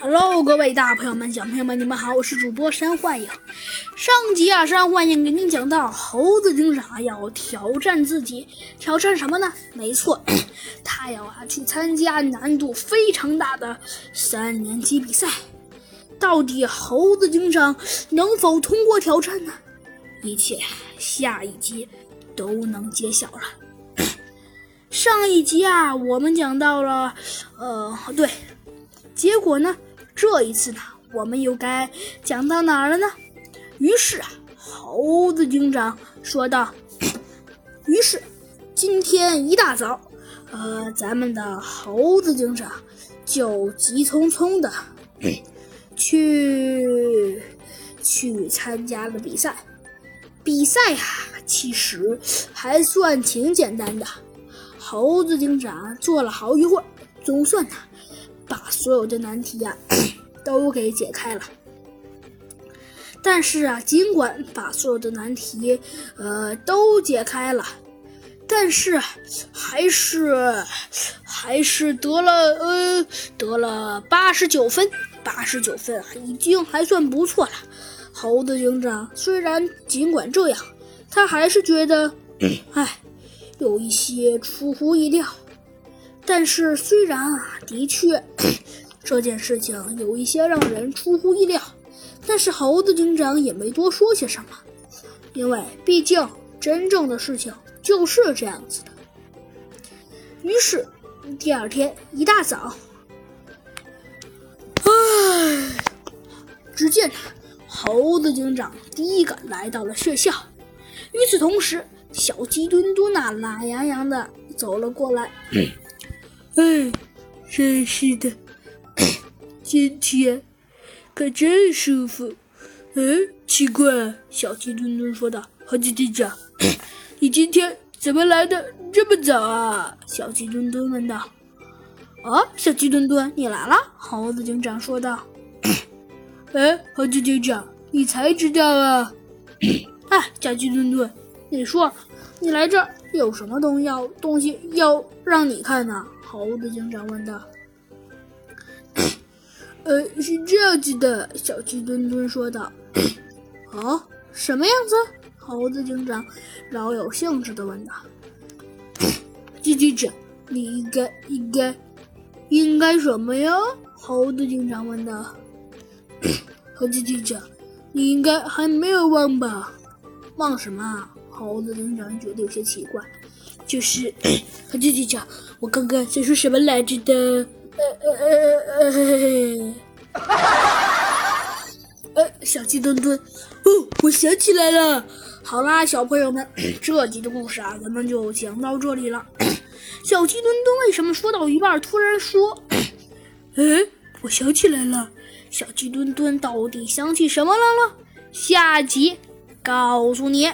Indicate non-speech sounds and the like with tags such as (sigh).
Hello，各位大朋友们、小朋友们，你们好，我是主播山幻影。上集啊，山幻影给您讲到，猴子警长要挑战自己，挑战什么呢？没错，他要啊去参加难度非常大的三年级比赛。到底猴子警长能否通过挑战呢？一切下一集都能揭晓了。上一集啊，我们讲到了，呃，对，结果呢？这一次呢，我们又该讲到哪儿了呢？于是啊，猴子警长说道：“ (coughs) 于是今天一大早，呃，咱们的猴子警长就急匆匆的去去参加了比赛。比赛啊，其实还算挺简单的。猴子警长做了好一会儿，总算呢。”把所有的难题呀都给解开了，但是啊，尽管把所有的难题呃都解开了，但是还是还是得了呃得了八十九分，八十九分已经还算不错了。猴子警长虽然尽管这样，他还是觉得 (coughs) 哎有一些出乎意料。但是，虽然啊，的确，(clears throat) 这件事情有一些让人出乎意料，但是猴子警长也没多说些什么，因为毕竟真正的事情就是这样子的。于是，第二天一大早，唉，只见猴子警长第一个来到了学校，与此同时，小鸡墩墩呐懒洋洋的走了过来。哎，真是的，(coughs) 今天可真舒服。嗯，奇怪，小鸡墩墩说道：“猴子警长，(coughs) 你今天怎么来的这么早啊？”小鸡墩墩问道。“哦，小鸡墩墩，你来了。”猴子警长说道。(coughs) “哎，猴子警长，你才知道啊？”“哎，小鸡墩墩，你说你来这有什么东要东西要让你看呢？”猴子警长问道：“呃，是这样子的。”小鸡墩墩说道。“哦，什么样子？”猴子警长饶有兴致的问道。“鸡警长，你应该应该应该什么呀？”猴子警长问道。“猴子警长，你应该还没有忘吧？忘什么？”猴子警长觉得有些奇怪。就是，猴子警长，我刚刚在说什么来着的？呃呃呃呃，呃，小鸡墩墩，哦，我想起来了。好啦，小朋友们，(clears throat) 这集的故事啊，咱们就讲到这里了。小鸡墩墩为什么说到一半突然说：“哎，我想起来了。”小鸡墩墩到底想起什么来了？下集告诉你。